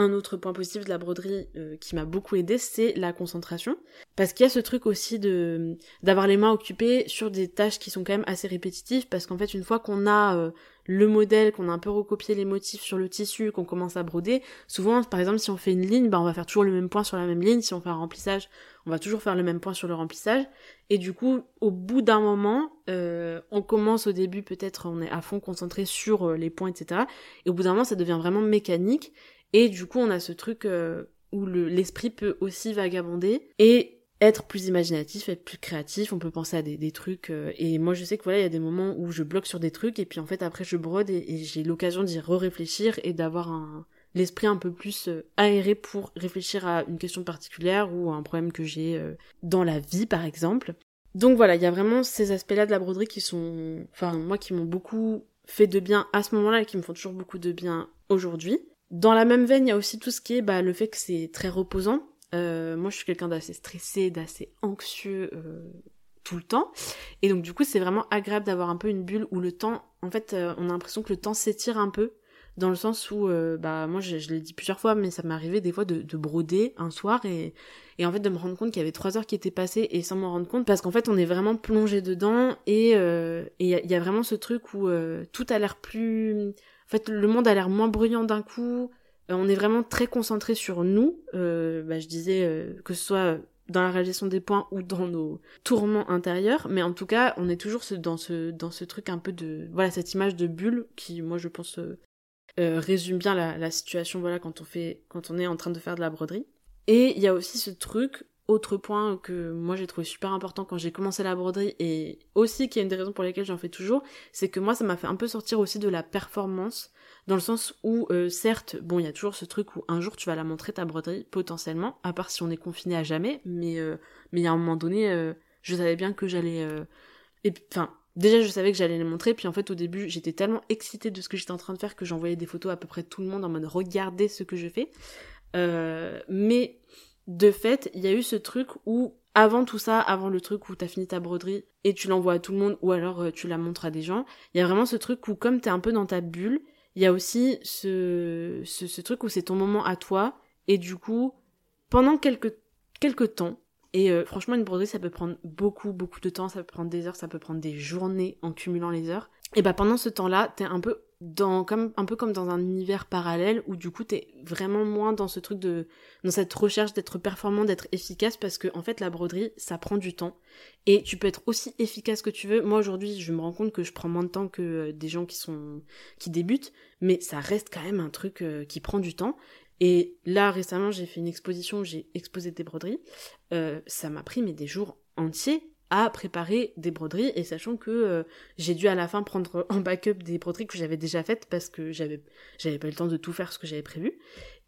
S1: un autre point positif de la broderie euh, qui m'a beaucoup aidé, c'est la concentration. Parce qu'il y a ce truc aussi de d'avoir les mains occupées sur des tâches qui sont quand même assez répétitives, parce qu'en fait, une fois qu'on a euh, le modèle, qu'on a un peu recopié les motifs sur le tissu, qu'on commence à broder, souvent, par exemple, si on fait une ligne, bah, on va faire toujours le même point sur la même ligne. Si on fait un remplissage, on va toujours faire le même point sur le remplissage. Et du coup, au bout d'un moment, euh, on commence au début, peut-être, on est à fond concentré sur les points, etc. Et au bout d'un moment, ça devient vraiment mécanique. Et du coup, on a ce truc euh, où l'esprit peut aussi vagabonder et être plus imaginatif, être plus créatif, on peut penser à des, trucs. Euh, et moi, je sais que voilà, il y a des moments où je bloque sur des trucs et puis en fait, après, je brode et, j'ai l'occasion d'y re-réfléchir et d'avoir un l'esprit un peu plus euh, aéré pour réfléchir à une question particulière ou à un problème que j'ai dans la vie, par exemple. Donc voilà, il y a vraiment ces aspects-là de la broderie qui sont, enfin, moi, qui m'ont beaucoup fait de bien à ce moment-là et qui me font toujours beaucoup de bien aujourd'hui. Dans la même veine, il y a aussi tout ce qui est bah, le fait que c'est très reposant. Euh, moi, je suis quelqu'un d'assez stressé, d'assez anxieux euh, tout le temps. Et donc, du coup, c'est vraiment agréable d'avoir un peu une bulle où le temps, en fait, euh, on a l'impression que le temps s'étire un peu. Dans le sens où, bah, moi, je, l'ai dit plusieurs fois, mais ça m'est des fois de, broder un soir et, et en fait de me rendre compte qu'il y avait trois heures qui étaient passées et sans m'en rendre compte parce qu'en fait, on est vraiment plongé dedans et il y, y, a vraiment ce truc où tout a l'air plus fait, le monde a l'air moins bruyant d'un coup. Euh, on est vraiment très concentré sur nous. Euh, bah, je disais euh, que ce soit dans la réalisation des points ou dans nos tourments intérieurs, mais en tout cas, on est toujours dans ce dans ce truc un peu de voilà cette image de bulle qui, moi, je pense résume bien la, la, situation voilà quand on fait quand on est en train de faire de la broderie. Et il y a aussi ce truc autre point que moi j'ai trouvé super important quand j'ai commencé la broderie et aussi qui est une des raisons pour lesquelles j'en fais toujours, c'est que moi ça m'a fait un peu sortir aussi de la performance dans le sens où euh, certes, bon, il y a toujours ce truc où un jour tu vas la montrer ta broderie potentiellement, à part si on est confiné à jamais, mais euh, mais il y a un moment donné, euh, je savais bien que j'allais et enfin Déjà, je savais que j'allais les montrer, puis en fait, au début, j'étais tellement excitée de ce que j'étais en train de faire que j'envoyais des photos à peu près tout le monde en mode regardez ce que je fais. mais de fait, il y a eu ce truc où, avant tout ça, avant le truc où t'as fini ta broderie et tu l'envoies à tout le monde ou alors euh, tu la montres à des gens, il y a vraiment ce truc où, comme t'es un peu dans ta bulle, il y a aussi ce, truc où c'est ton moment à toi et du coup, pendant quelques, quelques temps, et euh, franchement, une broderie, ça peut prendre beaucoup, beaucoup de temps, ça peut prendre des heures, ça peut prendre des journées en cumulant les heures. Et bah pendant ce temps-là, t'es un peu dans comme un peu comme dans un univers parallèle où du coup t'es vraiment moins dans ce truc de dans cette recherche d'être performant d'être efficace parce que en fait la broderie ça prend du temps. Et tu peux être aussi efficace que tu veux. Moi aujourd'hui je me rends compte que je prends moins de temps que euh, des gens qui sont qui débutent mais ça reste quand même un truc euh, qui prend du temps. Et là récemment j'ai fait une exposition où j'ai exposé des broderies. Euh, ça m'a pris mais des jours entiers à préparer des broderies et sachant que euh, j'ai dû à la fin prendre en backup des broderies que j'avais déjà faites parce que j'avais j'avais pas le temps de tout faire ce que j'avais prévu.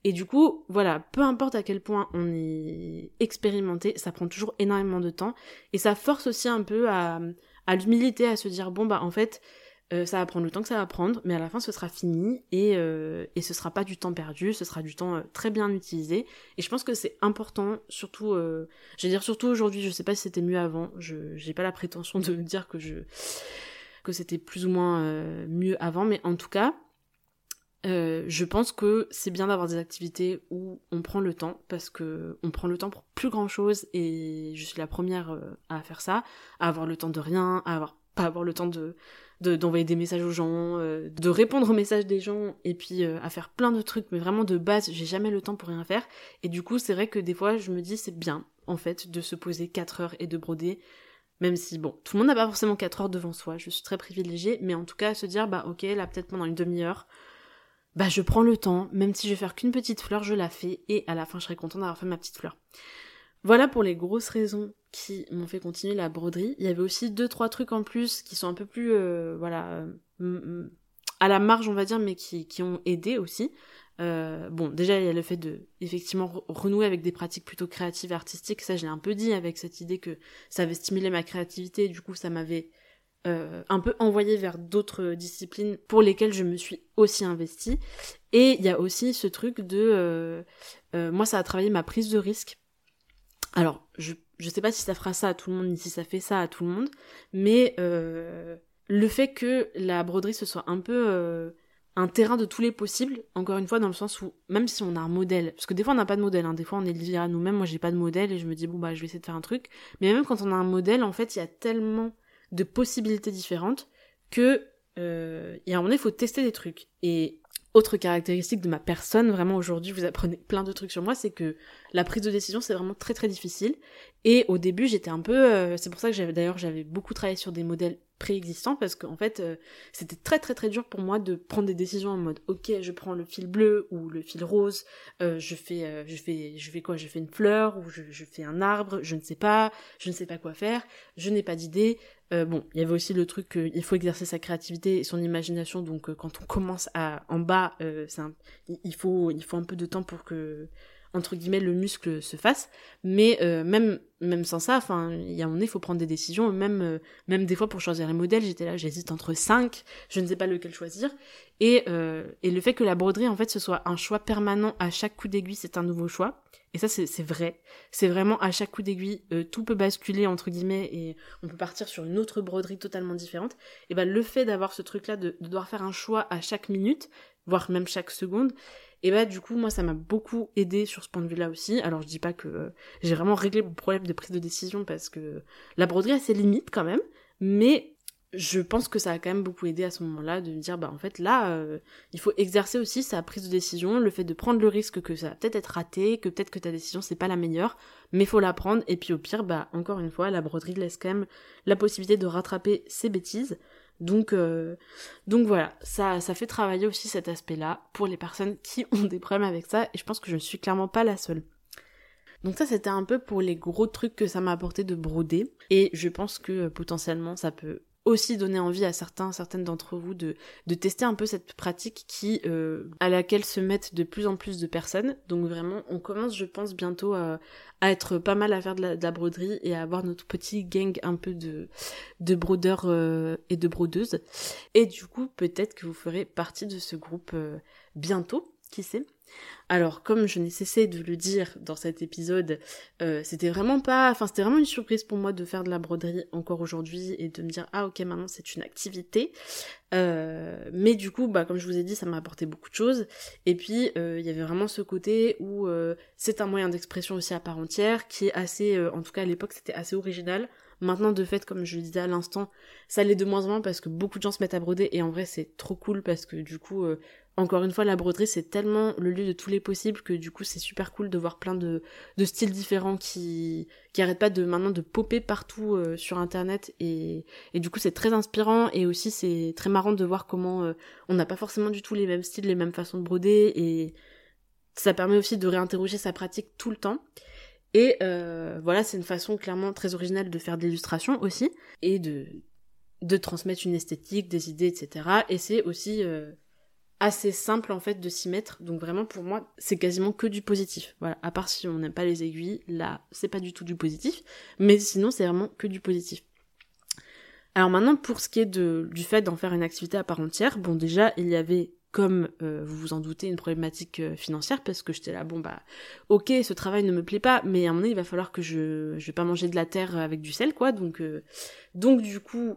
S1: Et du coup, voilà, peu importe à quel point on est expérimenté, ça prend toujours énormément de temps et ça force aussi un peu à, à l'humilité, à se dire bon bah en fait, euh, ça va prendre le temps que ça va prendre, mais à la fin ce sera fini et, euh, et ce sera pas du temps perdu, ce sera du temps euh, très bien utilisé. Et je pense que c'est important, surtout, je vais dire surtout aujourd'hui, je sais pas si c'était mieux avant, je j'ai pas la prétention de dire que je que c'était plus ou moins mieux avant, mais en tout cas, je pense que c'est bien d'avoir des activités où on prend le temps parce que on prend le temps pour plus grand chose et je suis la première à faire ça, à avoir le temps de rien, à avoir pas avoir le temps de d'envoyer des messages aux gens, euh, de répondre aux messages des gens et puis euh, à faire plein de trucs, mais vraiment de base, j'ai jamais le temps pour rien faire. Et du coup, c'est vrai que des fois, je me dis c'est bien en fait de se poser 4 heures et de broder. Même si, bon, tout le monde n'a pas forcément 4 heures devant soi, je suis très privilégiée, mais en tout cas, se dire, bah ok, là peut-être pendant une demi-heure, bah je prends le temps, même si je vais faire qu'une petite fleur, je la fais, et à la fin, je serai contente d'avoir fait ma petite fleur. Voilà pour les grosses raisons qui m'ont fait continuer la broderie. Il y avait aussi deux trois trucs en plus qui sont un peu plus euh, voilà euh, à la marge on va dire mais qui, qui ont aidé aussi. Euh, bon déjà il y a le fait de effectivement renouer avec des pratiques plutôt créatives et artistiques ça je l'ai un peu dit avec cette idée que ça avait stimulé ma créativité du coup ça m'avait un peu envoyé vers d'autres disciplines pour lesquelles je me suis aussi investie et il y a aussi ce truc de moi ça a travaillé ma prise de risque alors, je, je sais pas si ça fera ça à tout le monde, ni si ça fait ça à tout le monde, mais euh, le fait que la broderie se soit un peu euh, un terrain de tous les possibles, encore une fois, dans le sens où, même si on a un modèle, parce que des fois on n'a pas de modèle, hein, des fois on est livré à nous-mêmes, moi j'ai pas de modèle et je me dis, bon bah je vais essayer de faire un truc, mais même quand on a un modèle, en fait, il y a tellement de possibilités différentes que, il y a un moment donné, il faut tester des trucs. Et autre caractéristique de ma personne, vraiment aujourd'hui, vous apprenez plein de trucs sur moi, c'est que la prise de décision, c'est vraiment très très difficile. Et au début, j'étais un peu, euh, c'est pour ça que j'avais d'ailleurs j'avais beaucoup travaillé sur des modèles préexistants parce qu'en fait, euh, c'était très très très dur pour moi de prendre des décisions en mode, ok, je prends le fil bleu ou le fil rose, euh, je fais, je fais, je fais quoi, je fais une fleur ou je, fais un arbre, je ne sais pas, je ne sais pas quoi faire, je n'ai pas d'idée, euh, bon, il y avait aussi le truc qu'il faut exercer sa créativité et son imagination, donc euh, quand on commence à en bas, euh, il, faut, il faut un peu de temps pour que, entre guillemets, le muscle se fasse. Mais même, même sans ça, enfin, il y a un moment faut prendre des décisions. Même, même des fois, pour choisir les modèles, j'étais là, j'hésite entre cinq, je ne sais pas lequel choisir. Et, et le fait que la broderie, en fait, ce soit un choix permanent à chaque coup d'aiguille, c'est un nouveau choix. Et ça, c'est vrai. C'est vraiment à chaque coup d'aiguille, euh, tout peut basculer, entre guillemets, et on peut partir sur une autre broderie totalement différente. Et ben, le fait d'avoir ce truc-là, de, devoir faire un choix à chaque minute, voire même chaque seconde, et bah du coup moi ça m'a beaucoup aidé sur ce point de vue là aussi. Alors je dis pas que euh, j'ai vraiment réglé mon problème de prise de décision parce que la broderie a ses limites quand même. Mais je pense que ça a quand même beaucoup aidé à ce moment-là de me dire bah en fait là euh, il faut exercer aussi sa prise de décision, le fait de prendre le risque que ça va peut-être être raté, que peut-être que ta décision c'est pas la meilleure, mais faut la prendre. Et puis au pire bah encore une fois la broderie laisse quand même la possibilité de rattraper ses bêtises. Donc euh, donc voilà, ça ça fait travailler aussi cet aspect-là pour les personnes qui ont des problèmes avec ça et je pense que je ne suis clairement pas la seule. Donc ça c'était un peu pour les gros trucs que ça m'a apporté de broder et je pense que euh, potentiellement ça peut aussi donner envie à certains, certaines d'entre vous de, de tester un peu cette pratique qui, euh, à laquelle se mettent de plus en plus de personnes. Donc vraiment, on commence, je pense, bientôt à, être pas mal à faire de la, broderie et à avoir notre petit gang un peu de, de brodeurs euh, et de brodeuses. Et du coup, peut-être que vous ferez partie de ce groupe euh, bientôt, qui sait. Alors, comme je n'ai cessé de le dire dans cet épisode, euh, c'était vraiment pas, enfin c'était vraiment une surprise pour moi de faire de la broderie encore aujourd'hui et de me dire ah ok maintenant c'est une activité. Euh, mais du coup, bah comme je vous ai dit, ça m'a apporté beaucoup de choses. Et puis euh, il y avait vraiment ce côté où c'est un moyen d'expression aussi à part entière, qui est assez, en tout cas à l'époque c'était assez original. Maintenant, de fait, comme je le disais à l'instant, ça l'est de moins en moins parce que beaucoup de gens se mettent à broder et en vrai, c'est trop cool parce que du coup, encore une fois, la broderie, c'est tellement le lieu de tous les possibles que du coup, c'est super cool de voir plein de, de styles différents qui, qui arrêtent pas de maintenant de popper partout euh, sur internet et, et du coup, c'est très inspirant et aussi c'est très marrant de voir comment euh, on n'a pas forcément du tout les mêmes styles, les mêmes façons de broder et ça permet aussi de réinterroger sa pratique tout le temps. Et euh, voilà, c'est une façon clairement très originale de faire de l'illustration aussi et de, de transmettre une esthétique, des idées, etc. Et c'est aussi assez simple en fait de s'y mettre. Donc vraiment pour moi c'est quasiment que du positif. Voilà, à part si on n'aime pas les aiguilles, là c'est pas du tout du positif, mais sinon c'est vraiment que du positif. Alors maintenant pour ce qui est de, du fait d'en faire une activité à part entière, bon déjà il y avait comme euh, vous vous en doutez une problématique euh, financière parce que j'étais là bon bah ok ce travail ne me plaît pas mais à un moment il va falloir que je je vais pas manger de la terre avec du sel quoi donc euh, donc du coup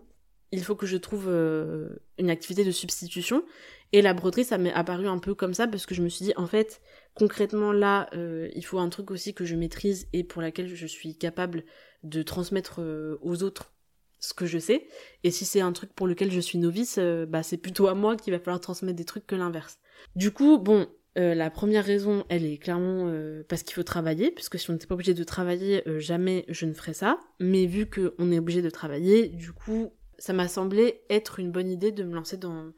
S1: il faut que je trouve une activité de substitution et la broderie, ça m'est apparu un peu comme ça parce que je me suis dit, en fait, concrètement là, euh, il faut un truc aussi que je maîtrise et pour laquelle je suis capable de transmettre euh, aux autres ce que je sais. Et si c'est un truc pour lequel je suis novice, euh, bah c'est plutôt à moi qu'il va falloir transmettre des trucs que l'inverse. Du coup, bon, la première raison, elle est clairement parce qu'il faut travailler, puisque si on n'était pas obligé de travailler, jamais je ne ferais ça. Mais vu qu'on est obligé de travailler, du coup, ça m'a semblé être une bonne idée de me lancer dans,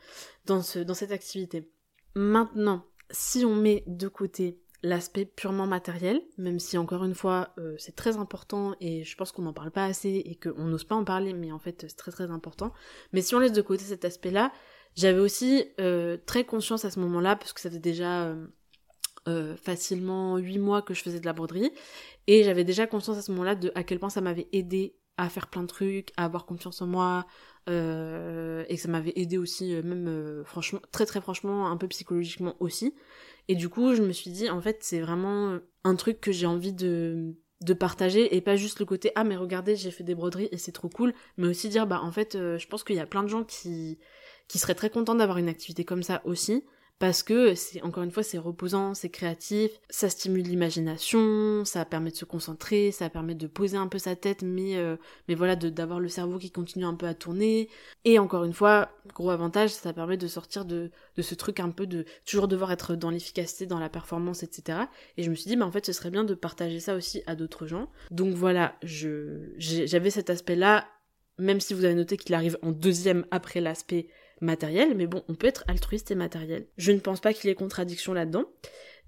S1: dans, ce, cette activité. Maintenant, si on met de côté l'aspect purement matériel, même si encore une fois euh, c'est très important et je pense qu'on n'en parle pas assez et qu'on n'ose pas en parler, mais en fait c'est très très important. Mais si on laisse de côté cet aspect-là, j'avais aussi euh, très conscience à ce moment-là, parce que ça faisait déjà euh, facilement 8 mois que je faisais de la broderie, et j'avais déjà conscience à ce moment-là de à quel point ça m'avait aidé à faire plein de trucs, à avoir confiance en moi, euh, et que ça m'avait aidé aussi, euh, même euh, franchement, très très franchement, un peu psychologiquement aussi. Et du coup, je me suis dit, en fait, c'est vraiment un truc que j'ai envie de de partager et pas juste le côté ah mais regardez j'ai fait des broderies et c'est trop cool mais aussi dire bah en fait je pense qu'il y a plein de gens qui qui seraient très contents d'avoir une activité comme ça aussi parce que c'est encore une fois c'est reposant, c'est créatif, ça stimule l'imagination, ça permet de se concentrer, ça permet de poser un peu sa tête, mais euh, mais voilà d'avoir le cerveau qui continue un peu à tourner. Et encore une fois, gros avantage, ça permet de sortir de de ce truc un peu de toujours devoir être dans l'efficacité, dans la performance, etc. Et je me suis dit, bah en fait, ce serait bien de partager ça aussi à d'autres gens. Donc voilà, je j'avais cet aspect-là, même si vous avez noté qu'il arrive en deuxième après l'aspect matériel, mais bon, on peut être altruiste et matériel. Je ne pense pas qu'il y ait contradiction là-dedans.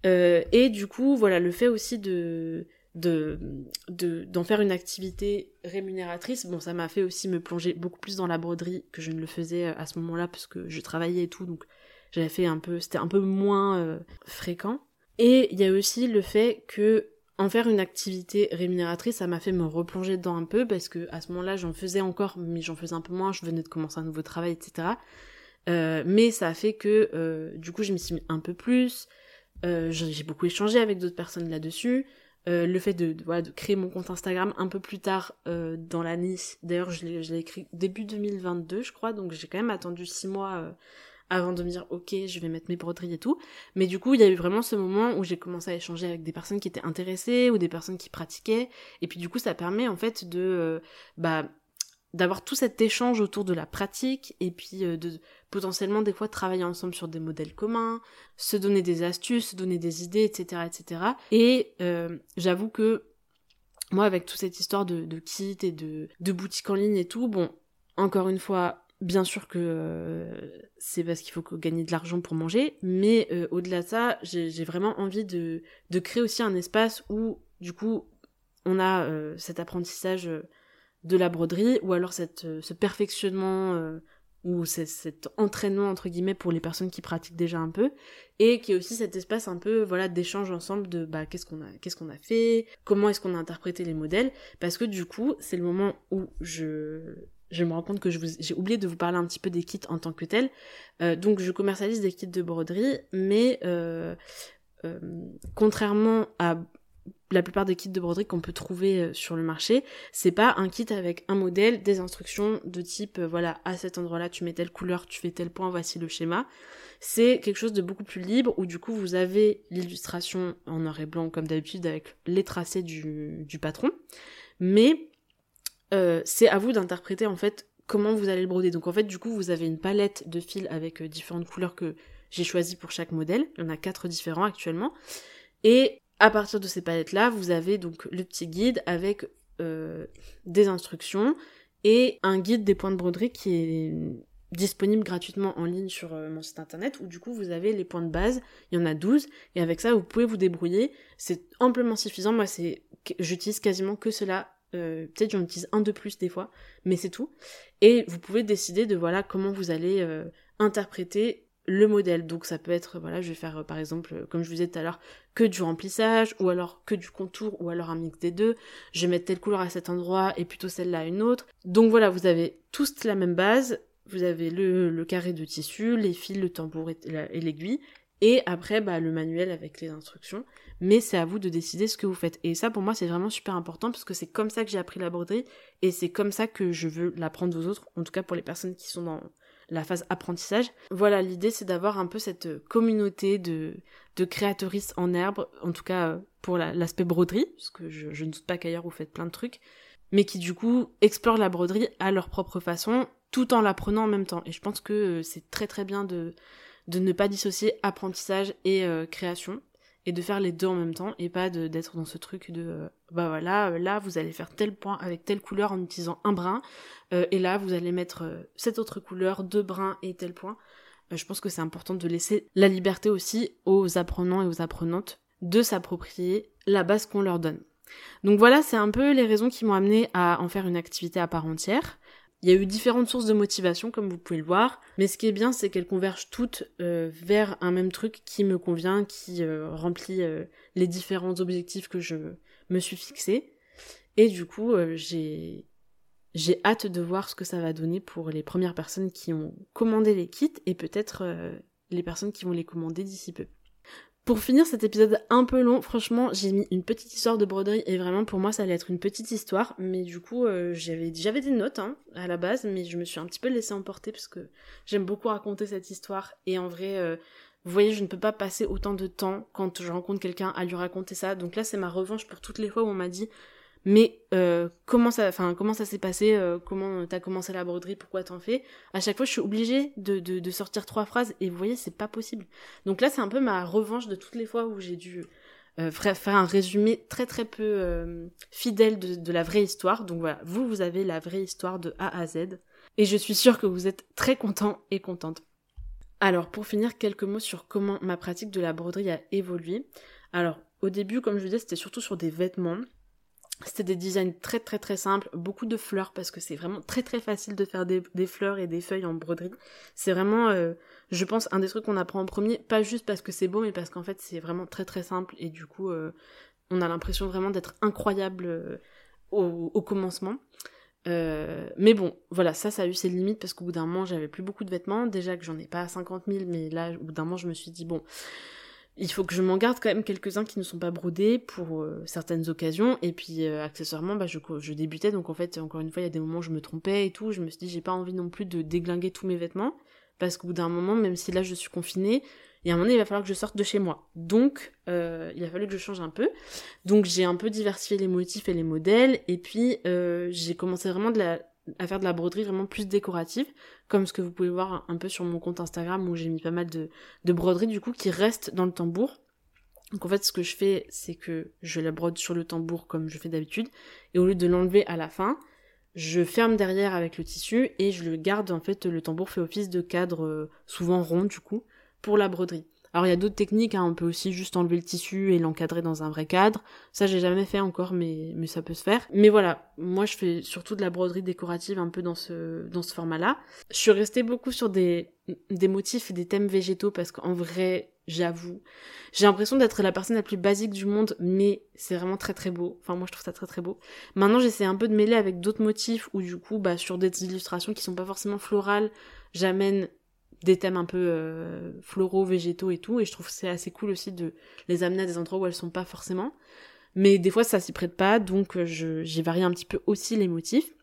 S1: Euh, et du coup, voilà, le fait aussi de de d'en faire une activité rémunératrice bon ça m'a fait aussi me plonger beaucoup plus dans la broderie que je ne le faisais euh, à ce moment-là parce que je travaillais et tout donc j'avais fait un peu c'était un peu moins euh, fréquent et il y a aussi le fait que en faire une activité rémunératrice, ça m'a fait me replonger dedans un peu parce que à ce moment-là, j'en faisais encore, mais j'en faisais un peu moins. Je venais de commencer un nouveau travail, etc. Euh, mais ça a fait que euh, du coup, je me suis mis un peu plus. Euh, j'ai beaucoup échangé avec d'autres personnes là-dessus. le fait de, créer mon compte Instagram un peu plus tard dans l'année, d'ailleurs je l'ai écrit début 2022 je crois, donc j'ai quand même attendu six mois avant de me dire ok je vais mettre mes broderies et tout mais du coup il y a eu vraiment ce moment où j'ai commencé à échanger avec des personnes qui étaient intéressées ou des personnes qui pratiquaient et puis du coup ça permet en fait de euh, bah d'avoir tout cet échange autour de la pratique et puis euh, de potentiellement des fois travailler ensemble sur des modèles communs, se donner des astuces, se donner des idées, etc. etc. Et euh, j'avoue que moi avec toute cette histoire de, de kit et de, de boutique en ligne et tout, bon, encore une fois, Bien sûr que euh, c'est parce qu'il faut gagner de l'argent pour manger, mais euh, au-delà de ça, j'ai vraiment envie de, de, créer aussi un espace où, du coup, on a euh, cet apprentissage de la broderie, ou alors cette, ce perfectionnement, ou cet entraînement, entre guillemets, pour les personnes qui pratiquent déjà un peu, et qui est aussi cet espace un peu, voilà, d'échange ensemble de, bah, qu'est-ce qu'on a, qu'est-ce qu'on a fait, comment est-ce qu'on a interprété les modèles, parce que du coup, c'est le moment où je je me rends compte que j'ai oublié de vous parler un petit peu des kits en tant que tel. Euh, donc je commercialise des kits de broderie, mais euh, euh, contrairement à la plupart des kits de broderie qu'on peut trouver sur le marché, c'est pas un kit avec un modèle, des instructions de type voilà à cet endroit-là tu mets telle couleur, tu fais tel point, voici le schéma. C'est quelque chose de beaucoup plus libre où du coup vous avez l'illustration en noir et blanc comme d'habitude avec les tracés du, du patron, mais euh, c'est à vous d'interpréter en fait comment vous allez le broder. Donc en fait du coup vous avez une palette de fils avec euh, différentes couleurs que j'ai choisies pour chaque modèle. Il y en a quatre différents actuellement. Et à partir de ces palettes là vous avez donc le petit guide avec euh, des instructions et un guide des points de broderie qui est disponible gratuitement en ligne sur mon site internet où du coup vous avez les points de base, il y en a 12 et avec ça vous pouvez vous débrouiller, c'est amplement suffisant, moi c'est j'utilise quasiment que cela euh, peut-être j'en utilise un de plus des fois, mais c'est tout. Et vous pouvez décider de voilà comment vous allez euh, interpréter le modèle. Donc ça peut être, voilà, je vais faire euh, par exemple, comme je vous disais tout à l'heure, que du remplissage, ou alors que du contour, ou alors un mix des deux. Je vais mettre telle couleur à cet endroit et plutôt celle-là à une autre. Donc voilà, vous avez tous la même base. Vous avez le, le carré de tissu, les fils, le tambour et l'aiguille. Et après, bah, le manuel avec les instructions mais c'est à vous de décider ce que vous faites. Et ça, pour moi, c'est vraiment super important parce que c'est comme ça que j'ai appris la broderie et c'est comme ça que je veux l'apprendre aux autres, en tout cas pour les personnes qui sont dans la phase apprentissage. Voilà, l'idée c'est d'avoir un peu cette communauté de, de créatrices en herbe, en tout cas euh, pour l'aspect broderie, parce que je, je ne doute pas qu'ailleurs vous faites plein de trucs, mais qui du coup explorent la broderie à leur propre façon, tout en l'apprenant en même temps. Et je pense que euh, c'est très très bien de, de ne pas dissocier apprentissage et euh, création et de faire les deux en même temps et pas d'être dans ce truc de euh, bah voilà euh, là vous allez faire tel point avec telle couleur en utilisant un brin et là vous allez mettre cette autre couleur deux brins et tel point je pense que c'est important de laisser la liberté aussi aux apprenants et aux apprenantes de s'approprier la base qu'on leur donne donc voilà, c'est un peu les raisons qui m'ont amené à en faire une activité à part entière. Il y a eu différentes sources de motivation, comme vous pouvez le voir, mais ce qui est bien, c'est qu'elles convergent toutes euh, vers un même truc qui me convient, qui euh, remplit euh, les différents objectifs que je me suis fixés. Et du coup, j'ai j'ai hâte de voir ce que ça va donner pour les premières personnes qui ont commandé les kits et peut-être les personnes qui vont les commander d'ici peu. Pour finir cet épisode un peu long, franchement, j'ai mis une petite histoire de broderie et vraiment pour moi ça allait être une petite histoire, mais du coup euh, j'avais des notes hein, à la base, mais je me suis un petit peu laissée emporter parce que j'aime beaucoup raconter cette histoire et en vrai, euh, vous voyez, je ne peux pas passer autant de temps quand je rencontre quelqu'un à lui raconter ça. Donc là, c'est ma revanche pour toutes les fois où on m'a dit mais euh, comment ça, s'est passé, euh, comment t'as commencé la broderie, pourquoi t'en fais? À chaque fois, je suis obligée de, sortir trois phrases et vous voyez, c'est pas possible. Donc là, c'est un peu ma revanche de toutes les fois où j'ai dû euh, faire un résumé très très peu fidèle de, de la vraie histoire. Donc voilà, vous, vous avez la vraie histoire de A à Z et je suis sûre que vous êtes très content et contente. Alors pour finir, quelques mots sur comment ma pratique de la broderie a évolué. Alors au début, comme je vous disais, c'était surtout sur des vêtements. C'était des designs très très très simples, beaucoup de fleurs parce que c'est vraiment très très facile de faire des, fleurs et des feuilles en broderie. C'est vraiment, euh, je pense, un des trucs qu'on apprend en premier, pas juste parce que c'est beau, mais parce qu'en fait c'est vraiment très très simple et du coup euh, on a l'impression vraiment d'être incroyable euh, au, commencement. mais bon, voilà, ça, ça a eu ses limites parce qu'au bout d'un moment, j'avais plus beaucoup de vêtements. Déjà que j'en ai pas 50 000, mais là, au bout d'un moment, je me suis dit, bon, il faut que je m'en garde quand même quelques-uns qui ne sont pas brodés pour euh, certaines occasions. Et puis euh, accessoirement, bah, je, je, débutais, donc en fait, encore une fois, il y a des moments où je me trompais et tout. Je me suis dit, j'ai pas envie non plus de déglinguer tous mes vêtements. Parce qu'au bout d'un moment, même si là je suis confinée, il y a un moment il va falloir que je sorte de chez moi. Donc, euh, il a fallu que je change un peu. Donc j'ai un peu diversifié les motifs et les modèles. Et puis j'ai commencé vraiment de la, à faire de la broderie vraiment plus décorative, comme ce que vous pouvez voir un peu sur mon compte Instagram où j'ai mis pas mal de, de broderies du coup qui restent dans le tambour. Donc en fait ce que je fais c'est que je la brode sur le tambour comme je fais d'habitude et au lieu de l'enlever à la fin, je ferme derrière avec le tissu et je le garde en fait le tambour fait office de cadre euh, souvent rond du coup pour la broderie. Alors il y a d'autres techniques, hein, on peut aussi juste enlever le tissu et l'encadrer dans un vrai cadre. Ça j'ai jamais fait encore, mais, mais ça peut se faire. Mais voilà, moi je fais surtout de la broderie décorative un peu dans ce, dans ce format-là. Je suis restée beaucoup sur des, des motifs et des thèmes végétaux parce qu'en vrai, j'avoue, j'ai l'impression d'être la personne la plus basique du monde, mais c'est vraiment très très beau. Enfin moi je trouve ça très très beau. Maintenant j'essaie un peu de mêler avec d'autres motifs où du coup, bah sur des illustrations qui sont pas forcément florales, j'amène des thèmes un peu euh, floraux, végétaux et tout, et je trouve que c'est assez cool aussi de les amener à des endroits où elles sont pas forcément. Mais des fois ça s'y prête pas, donc euh, j'ai varié un petit peu aussi les motifs.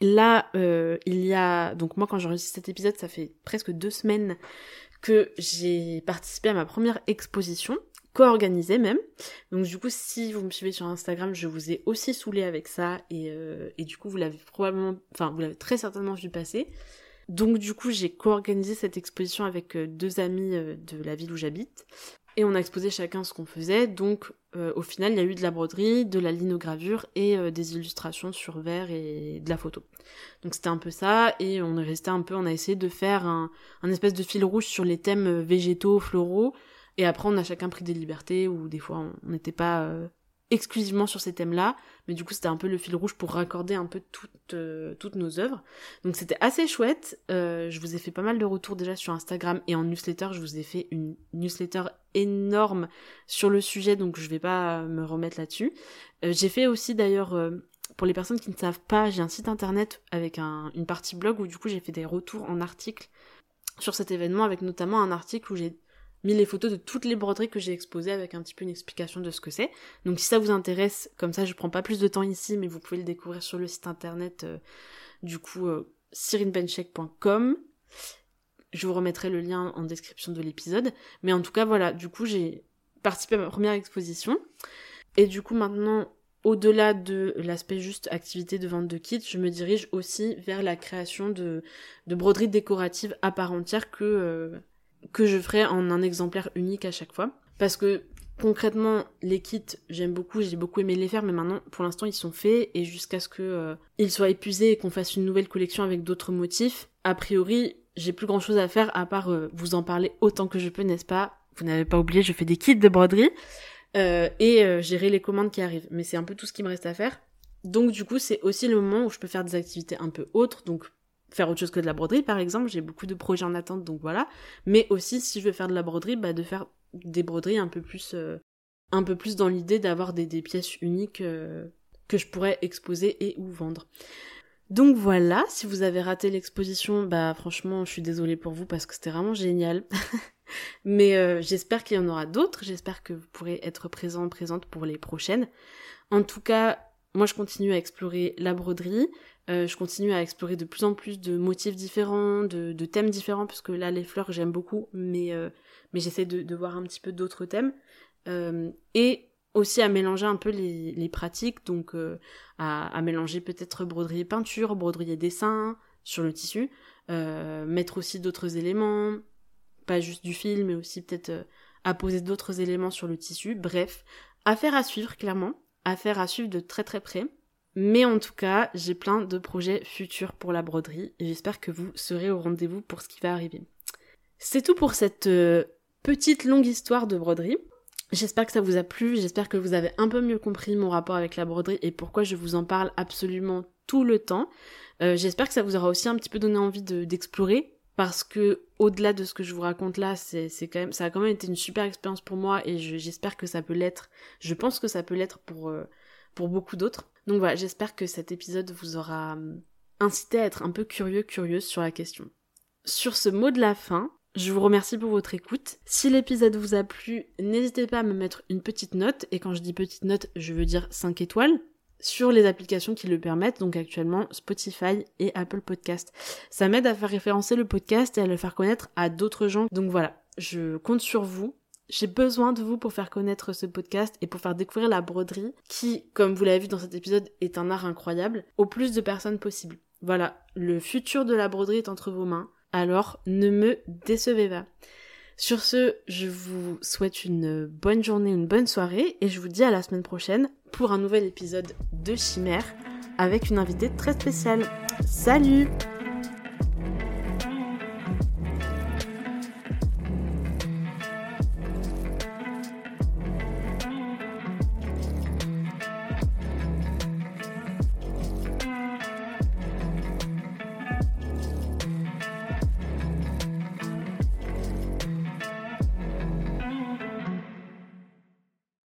S1: Là, euh, il y a... Donc moi quand j'enregistre cet épisode, ça fait presque deux semaines que j'ai participé à ma première exposition, co-organisée même. Donc du coup, si vous me suivez sur Instagram, je vous ai aussi saoulé avec ça, et, et du coup vous l'avez probablement... Enfin, vous l'avez très certainement vu passer. Donc du coup, j'ai co-organisé cette exposition avec euh, deux amis euh, de la ville où j'habite. Et on a exposé chacun ce qu'on faisait. Donc euh, au final, il y a eu de la broderie, de la linogravure et des illustrations sur verre et de la photo. Donc c'était un peu ça. Et on est resté un peu, on a essayé de faire un, espèce de fil rouge sur les thèmes végétaux, floraux. Et après, on a chacun pris des libertés ou des fois on n'était pas exclusivement sur ces thèmes-là, mais du coup c'était un peu le fil rouge pour raccorder un peu toutes, euh, toutes nos œuvres. Donc c'était assez chouette. Euh, je vous ai fait pas mal de retours déjà sur Instagram et en newsletter, je vous ai fait une newsletter énorme sur le sujet, donc je vais pas me remettre là-dessus. Euh, j'ai fait aussi d'ailleurs, pour les personnes qui ne savent pas, j'ai un site internet avec un, une partie blog où du coup j'ai fait des retours en articles sur cet événement, avec notamment un article où j'ai mis les photos de toutes les broderies que j'ai exposées avec un petit peu une explication de ce que c'est. Donc si ça vous intéresse, comme ça je prends pas plus de temps ici, mais vous pouvez le découvrir sur le site internet euh, du coup euh, Je vous remettrai le lien en description de l'épisode. Mais en tout cas voilà, du coup j'ai participé à ma première exposition. Et du coup maintenant, au-delà de l'aspect juste activité de vente de kits, je me dirige aussi vers la création de, de broderies décoratives à part entière que... Euh, que je ferai en un exemplaire unique à chaque fois. Parce que concrètement, les kits, j'aime beaucoup, j'ai beaucoup aimé les faire, mais maintenant, pour l'instant, ils sont faits et jusqu'à ce que euh, ils soient épuisés et qu'on fasse une nouvelle collection avec d'autres motifs, a priori, j'ai plus grand chose à faire à part euh, vous en parler autant que je peux, n'est-ce pas? Vous n'avez pas oublié, je fais des kits de broderie euh, et gérer les commandes qui arrivent. Mais c'est un peu tout ce qui me reste à faire. Donc du coup, c'est aussi le moment où je peux faire des activités un peu autres, donc faire autre chose que de la broderie par exemple, j'ai beaucoup de projets en attente donc voilà, mais aussi si je veux faire de la broderie, bah de faire des broderies un peu plus euh, un peu plus dans l'idée d'avoir des, pièces uniques euh, que je pourrais exposer et ou vendre. Donc voilà, si vous avez raté l'exposition, bah franchement, je suis désolée pour vous parce que c'était vraiment génial. Mais euh, j'espère qu'il y en aura d'autres. J'espère que vous pourrez être présent, présente pour les prochaines. En tout cas, moi je continue à explorer la broderie. Euh, je continue à explorer de plus en plus de motifs différents, de, thèmes différents, puisque là les fleurs j'aime beaucoup, mais, euh, j'essaie de, voir un petit peu d'autres thèmes. et aussi à mélanger un peu les, pratiques, donc à, à, mélanger peut-être broderie et peinture, broderie et dessin sur le tissu, mettre aussi d'autres éléments, pas juste du fil, mais aussi peut-être euh, à poser d'autres éléments sur le tissu. Bref, affaire à suivre clairement, affaire à suivre de très très près. Mais en tout cas, j'ai plein de projets futurs pour la broderie et j'espère que vous serez au rendez-vous pour ce qui va arriver. C'est tout pour cette euh, petite longue histoire de broderie. J'espère que ça vous a plu, j'espère que vous avez un peu mieux compris mon rapport avec la broderie et pourquoi je vous en parle absolument tout le temps. Euh, j'espère que ça vous aura aussi un petit peu donné envie d'explorer parce que au-delà de ce que je vous raconte là, quand même, ça a quand même été une super expérience pour moi et j'espère que ça peut l'être. Je pense que ça peut l'être pour euh, pour beaucoup d'autres. Donc voilà, j'espère que cet épisode vous aura hum, incité à être un peu curieux, curieuse sur la question. Sur ce mot de la fin, je vous remercie pour votre écoute. Si l'épisode vous a plu, n'hésitez pas à me mettre une petite note, et quand je dis petite note, je veux dire 5 étoiles sur les applications qui le permettent, donc actuellement Spotify et Apple Podcast. Ça m'aide à faire référencer le podcast et à le faire connaître à d'autres gens. Donc voilà, je compte sur vous. J'ai besoin de vous pour faire connaître ce podcast et pour faire découvrir la broderie qui, comme vous l'avez vu dans cet épisode, est un art incroyable au plus de personnes possible. Voilà, le futur de la broderie est entre vos mains, alors ne me décevez pas. Sur ce, je vous souhaite une bonne journée, une bonne soirée et je vous dis à la semaine prochaine pour un nouvel épisode de Chimère avec une invitée très spéciale. Salut